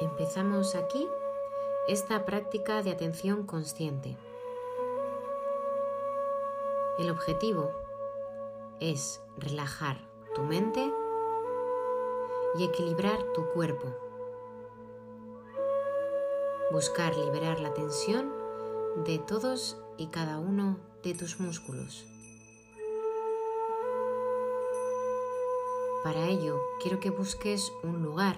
Empezamos aquí esta práctica de atención consciente. El objetivo es relajar tu mente y equilibrar tu cuerpo. Buscar liberar la tensión de todos y cada uno de tus músculos. Para ello quiero que busques un lugar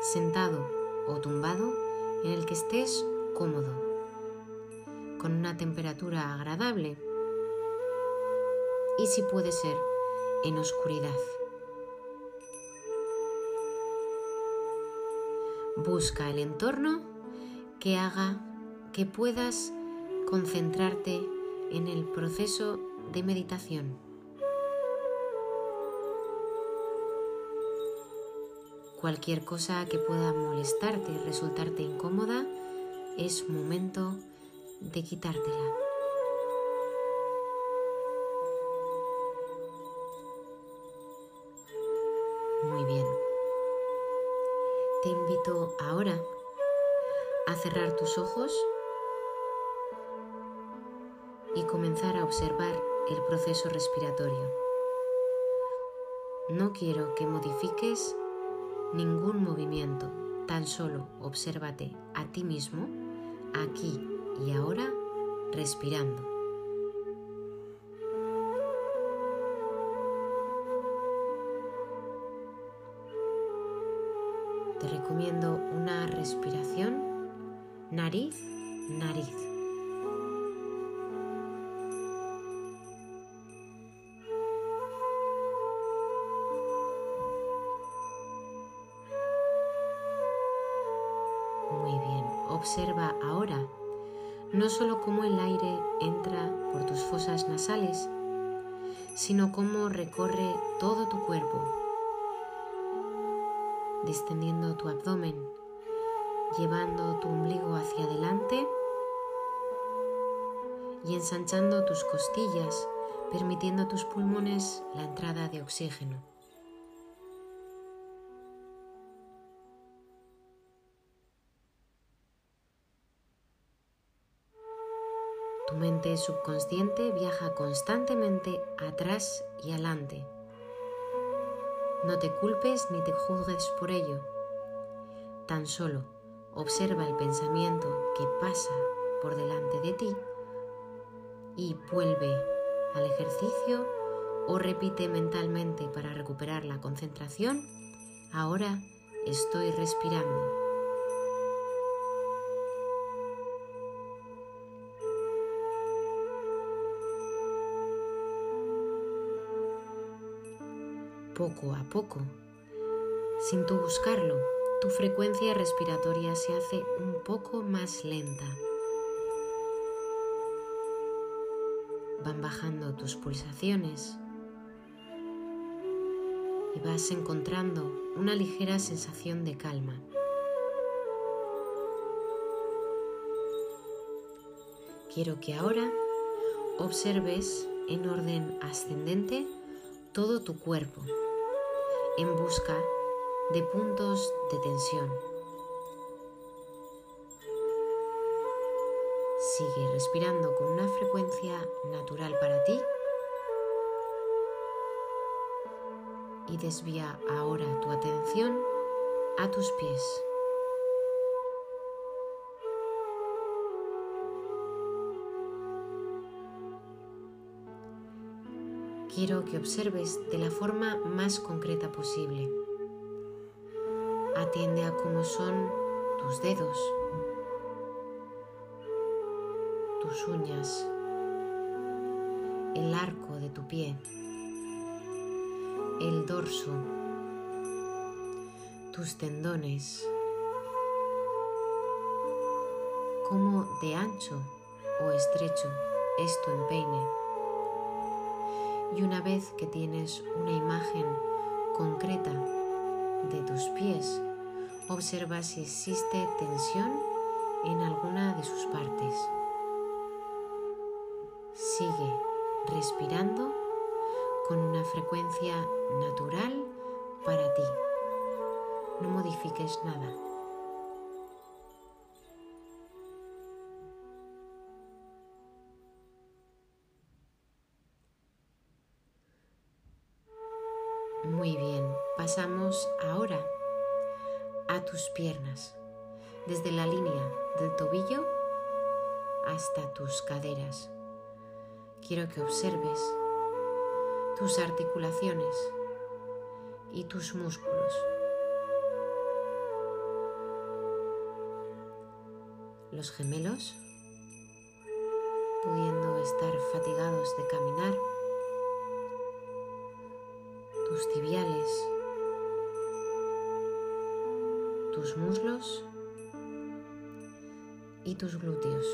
sentado o tumbado en el que estés cómodo, con una temperatura agradable y si puede ser en oscuridad. Busca el entorno que haga que puedas concentrarte en el proceso de meditación. Cualquier cosa que pueda molestarte resultarte incómoda es momento de quitártela. Muy bien. Te invito ahora a cerrar tus ojos y comenzar a observar el proceso respiratorio. No quiero que modifiques ningún movimiento, tan solo obsérvate a ti mismo, aquí y ahora, respirando. Te recomiendo una respiración nariz-nariz. Observa ahora no solo cómo el aire entra por tus fosas nasales, sino cómo recorre todo tu cuerpo, distendiendo tu abdomen, llevando tu ombligo hacia adelante y ensanchando tus costillas, permitiendo a tus pulmones la entrada de oxígeno. Tu mente subconsciente viaja constantemente atrás y adelante. No te culpes ni te juzgues por ello. Tan solo observa el pensamiento que pasa por delante de ti y vuelve al ejercicio o repite mentalmente para recuperar la concentración. Ahora estoy respirando. Poco a poco. Sin tu buscarlo, tu frecuencia respiratoria se hace un poco más lenta. Van bajando tus pulsaciones y vas encontrando una ligera sensación de calma. Quiero que ahora observes en orden ascendente todo tu cuerpo en busca de puntos de tensión. Sigue respirando con una frecuencia natural para ti y desvía ahora tu atención a tus pies. Quiero que observes de la forma más concreta posible. Atiende a cómo son tus dedos, tus uñas, el arco de tu pie, el dorso, tus tendones, cómo de ancho o estrecho es tu empeine y una vez que tienes una imagen concreta de tus pies, observa si existe tensión en alguna de sus partes. Sigue respirando con una frecuencia natural para ti. No modifiques nada. Pasamos ahora a tus piernas, desde la línea del tobillo hasta tus caderas. Quiero que observes tus articulaciones y tus músculos. Los gemelos, pudiendo estar fatigados de caminar, tus tibiales, tus muslos y tus glúteos.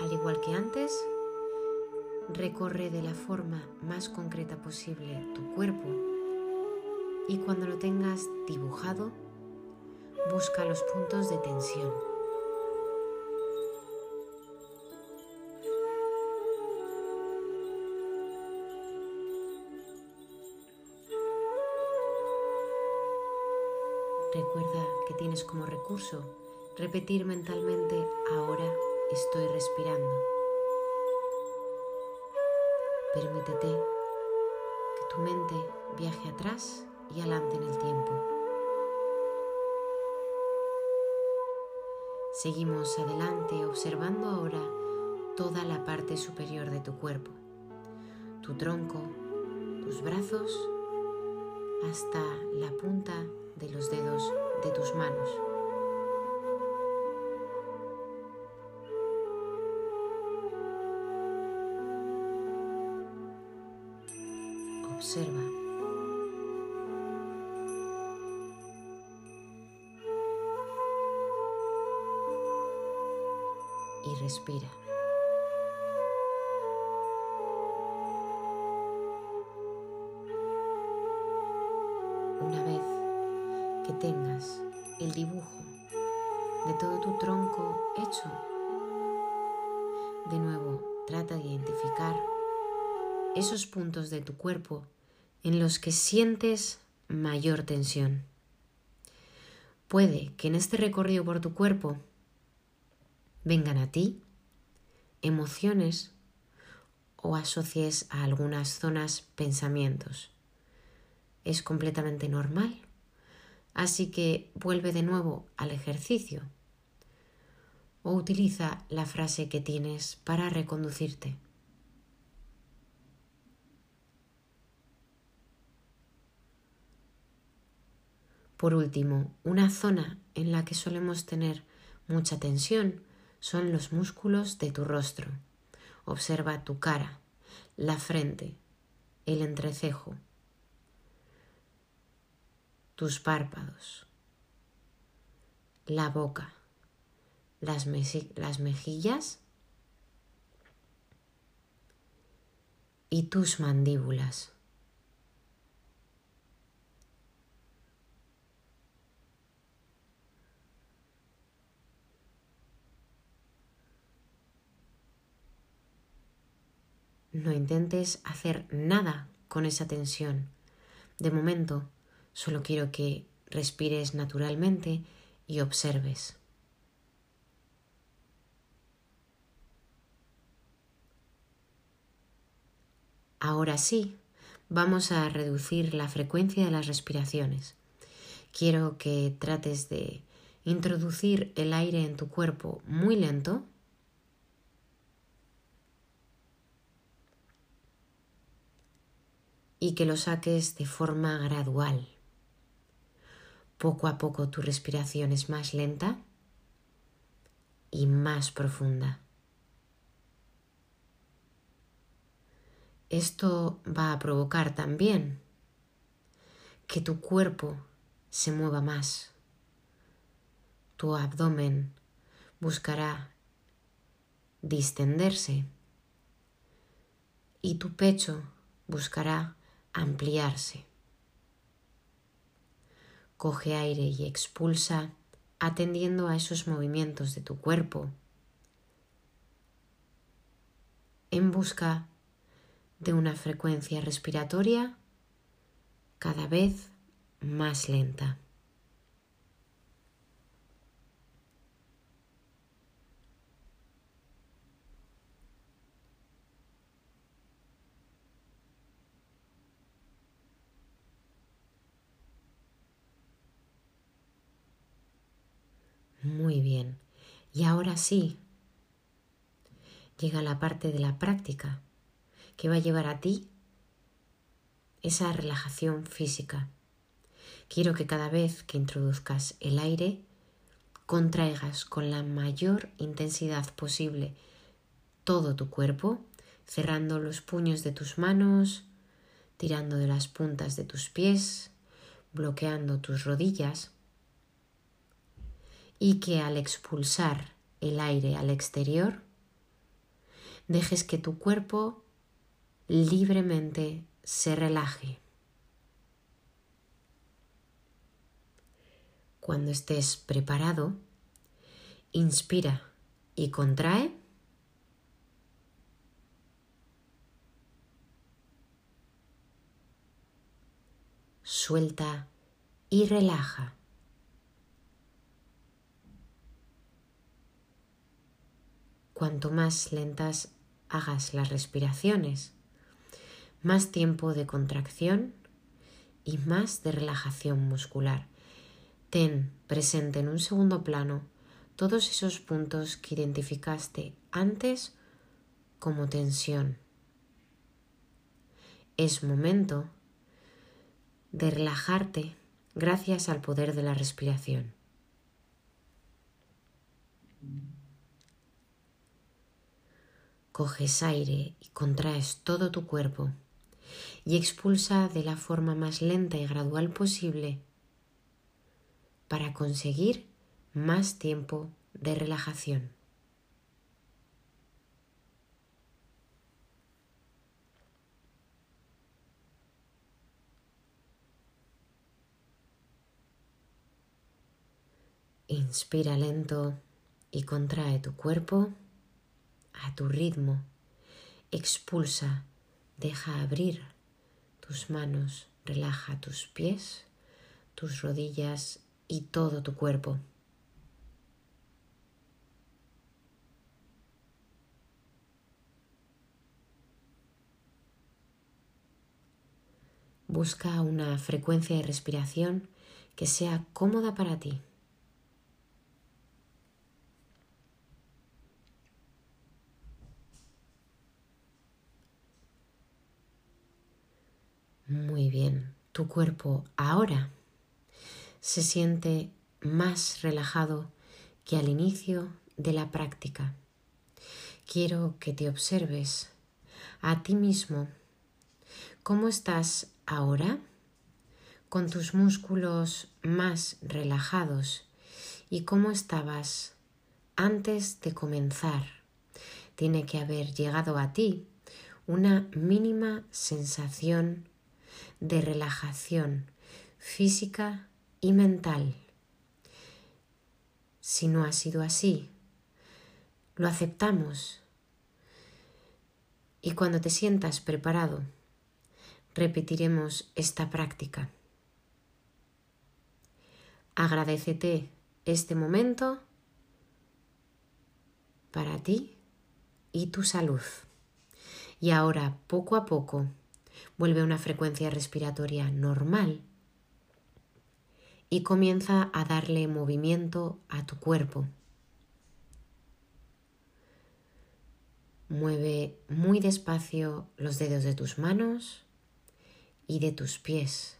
Al igual que antes, recorre de la forma más concreta posible tu cuerpo y cuando lo tengas dibujado, busca los puntos de tensión. Recuerda que tienes como recurso repetir mentalmente ahora estoy respirando. Permítete que tu mente viaje atrás y adelante en el tiempo. Seguimos adelante observando ahora toda la parte superior de tu cuerpo, tu tronco, tus brazos, hasta la punta de los dedos de tus manos. Observa. Y respira. El dibujo de todo tu tronco hecho, de nuevo trata de identificar esos puntos de tu cuerpo en los que sientes mayor tensión. Puede que en este recorrido por tu cuerpo vengan a ti emociones o asocies a algunas zonas pensamientos. Es completamente normal. Así que vuelve de nuevo al ejercicio o utiliza la frase que tienes para reconducirte. Por último, una zona en la que solemos tener mucha tensión son los músculos de tu rostro. Observa tu cara, la frente, el entrecejo, tus párpados, la boca, las, mejillas y tus mandíbulas. No intentes hacer nada con esa tensión. De momento, solo quiero que respires naturalmente y observes. Ahora sí, vamos a reducir la frecuencia de las respiraciones. Quiero que trates de introducir el aire en tu cuerpo muy lento y que lo saques de forma gradual. Poco a poco tu respiración es más lenta y más profunda. Esto va a provocar también que tu cuerpo se mueva más. Tu abdomen buscará distenderse y tu pecho buscará ampliarse. Coge aire y expulsa atendiendo a esos movimientos de tu cuerpo en busca de una frecuencia respiratoria cada vez más lenta. Muy bien. Y ahora sí, llega la parte de la práctica que va a llevar a ti esa relajación física. Quiero que cada vez que introduzcas el aire, contraigas con la mayor intensidad posible todo tu cuerpo, cerrando los puños de tus manos, tirando de las puntas de tus pies, bloqueando tus rodillas y que al expulsar el aire al exterior, dejes que tu cuerpo libremente se relaje. Cuando estés preparado, inspira y contrae. Suelta y relaja. Cuanto más lentas hagas las respiraciones, más tiempo de contracción y más de relajación muscular. Ten presente en un segundo plano todos esos puntos que identificaste antes como tensión. Es momento de relajarte gracias al poder de la respiración. Coges aire y contraes todo tu cuerpo y expulsa de la forma más lenta y gradual posible para conseguir más tiempo de relajación. Inspira lento y contrae tu cuerpo a tu ritmo. Expulsa, deja abrir tus manos, relaja tus pies, tus rodillas y todo tu cuerpo. Busca una frecuencia de respiración que sea cómoda para ti. Bien, tu cuerpo ahora se siente más relajado que al inicio de la práctica. Quiero que te observes a ti mismo cómo estás ahora con tus músculos más relajados y cómo estabas antes de comenzar. Tiene que haber llegado a ti una mínima sensación de relajación física y mental. Si no ha sido así, lo aceptamos. Y cuando te sientas preparado, repetiremos esta práctica. Agradecete este momento para ti y tu salud. Y ahora, poco a poco, vuelve a una frecuencia respiratoria normal y comienza a darle movimiento a tu cuerpo. Mueve muy despacio los dedos de tus manos y de tus pies.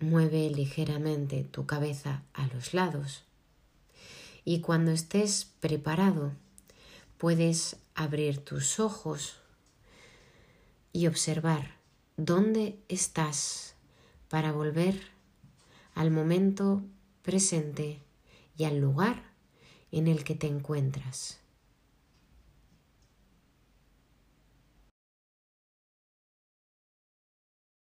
Mueve ligeramente tu cabeza a los lados y cuando estés preparado puedes abrir tus ojos y observar dónde estás para volver al momento presente y al lugar en el que te encuentras.